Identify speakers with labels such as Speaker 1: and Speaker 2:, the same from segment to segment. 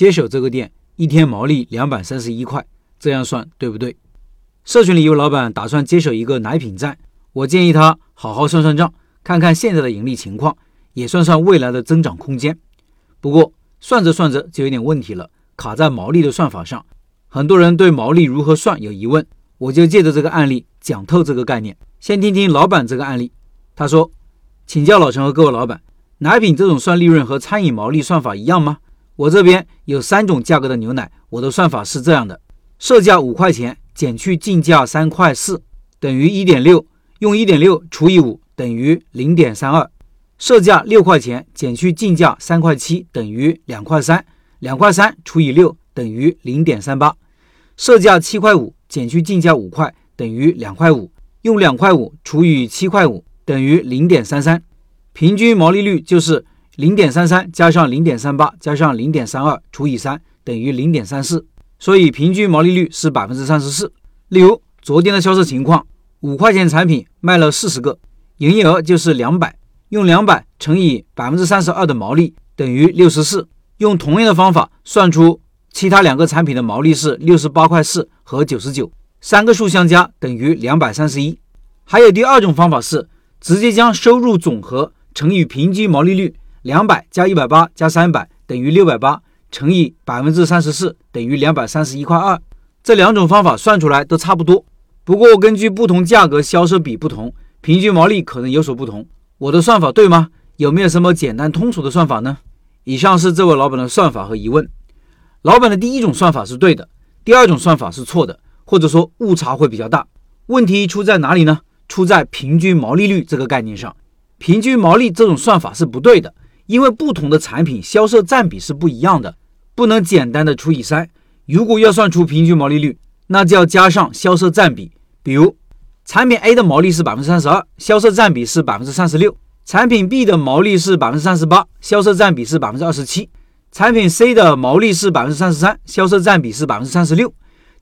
Speaker 1: 接手这个店一天毛利两百三十一块，这样算对不对？社群里有老板打算接手一个奶品站，我建议他好好算算账，看看现在的盈利情况，也算算未来的增长空间。不过算着算着就有点问题了，卡在毛利的算法上。很多人对毛利如何算有疑问，我就借着这个案例讲透这个概念。先听听老板这个案例，他说：“请教老陈和各位老板，奶品这种算利润和餐饮毛利算法一样吗？我这边有三种价格的牛奶，我的算法是这样的：设价五块钱减去进价三块四，等于一点六，用一点六除以五等于零点三二；设价六块钱减去进价三块七，等于两块三，两块三除以六。”等于零点三八，设价七块五减去进价五块等于两块五，用两块五除以七块五等于零点三三，平均毛利率就是零点三三加上零点三八加上零点三二除以三等于零点三四，所以平均毛利率是百分之三十四。例如昨天的销售情况，五块钱产品卖了四十个，营业额就是两百，用两百乘以百分之三十二的毛利等于六十四，用同样的方法算出。其他两个产品的毛利是六十八块四和九十九，三个数相加等于两百三十一。还有第二种方法是直接将收入总和乘以平均毛利率，两百加一百八加三百等于六百八，乘以百分之三十四等于两百三十一块二。这两种方法算出来都差不多，不过根据不同价格销售比不同，平均毛利可能有所不同。我的算法对吗？有没有什么简单通俗的算法呢？以上是这位老板的算法和疑问。老板的第一种算法是对的，第二种算法是错的，或者说误差会比较大。问题出在哪里呢？出在平均毛利率这个概念上。平均毛利这种算法是不对的，因为不同的产品销售占比是不一样的，不能简单的除以三。如果要算出平均毛利率，那就要加上销售占比。比如，产品 A 的毛利是百分之三十二，销售占比是百分之三十六；产品 B 的毛利是百分之三十八，销售占比是百分之二十七。产品 C 的毛利是百分之三十三，销售占比是百分之三十六。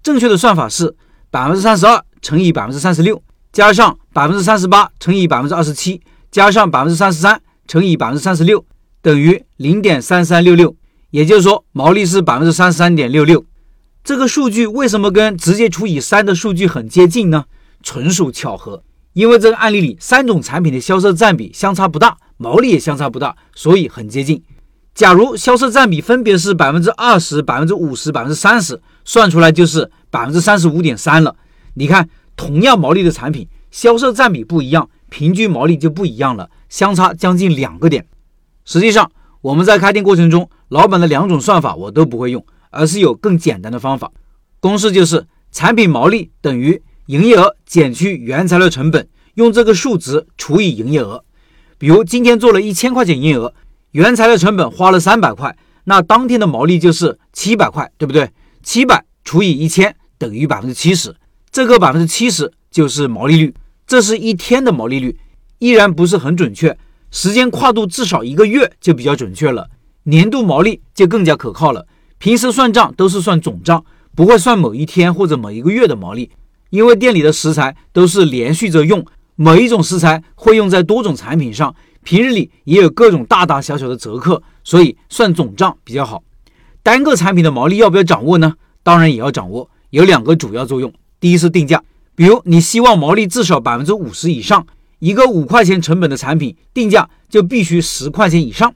Speaker 1: 正确的算法是百分之三十二乘以百分之三十六，加上百分之三十八乘以百分之二十七，加上百分之三十三乘以百分之三十六，等于零点三三六六。也就是说，毛利是百分之三十三点六六。这个数据为什么跟直接除以三的数据很接近呢？纯属巧合。因为这个案例里三种产品的销售占比相差不大，毛利也相差不大，所以很接近。假如销售占比分别是百分之二十、百分之五十、百分之三十，算出来就是百分之三十五点三了。你看，同样毛利的产品，销售占比不一样，平均毛利就不一样了，相差将近两个点。实际上，我们在开店过程中，老板的两种算法我都不会用，而是有更简单的方法。公式就是产品毛利等于营业额减去原材料成本，用这个数值除以营业额。比如今天做了一千块钱营业额。原材料成本花了三百块，那当天的毛利就是七百块，对不对？七百除以一千等于百分之七十，这个百分之七十就是毛利率。这是一天的毛利率，依然不是很准确，时间跨度至少一个月就比较准确了。年度毛利就更加可靠了。平时算账都是算总账，不会算某一天或者某一个月的毛利，因为店里的食材都是连续着用，某一种食材会用在多种产品上。平日里也有各种大大小小的折扣，所以算总账比较好。单个产品的毛利要不要掌握呢？当然也要掌握，有两个主要作用。第一是定价，比如你希望毛利至少百分之五十以上，一个五块钱成本的产品定价就必须十块钱以上；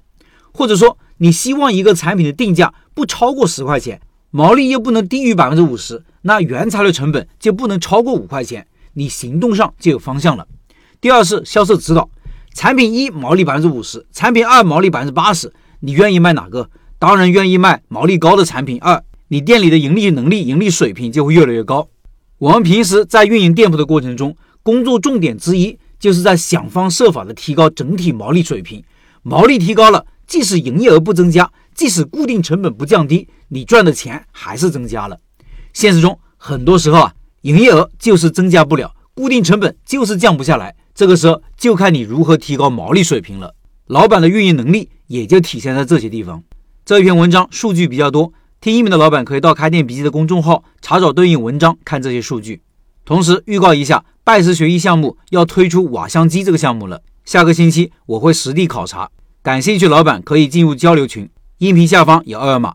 Speaker 1: 或者说你希望一个产品的定价不超过十块钱，毛利又不能低于百分之五十，那原材料成本就不能超过五块钱，你行动上就有方向了。第二是销售指导。产品一毛利百分之五十，产品二毛利百分之八十，你愿意卖哪个？当然愿意卖毛利高的产品二，你店里的盈利能力、盈利水平就会越来越高。我们平时在运营店铺的过程中，工作重点之一就是在想方设法的提高整体毛利水平。毛利提高了，即使营业额不增加，即使固定成本不降低，你赚的钱还是增加了。现实中很多时候啊，营业额就是增加不了，固定成本就是降不下来。这个时候就看你如何提高毛利水平了。老板的运营能力也就体现在这些地方。这篇文章数据比较多，听音频的老板可以到开店笔记的公众号查找对应文章看这些数据。同时预告一下，拜师学艺项目要推出瓦香鸡这个项目了，下个星期我会实地考察，感兴趣老板可以进入交流群，音频下方有二维码。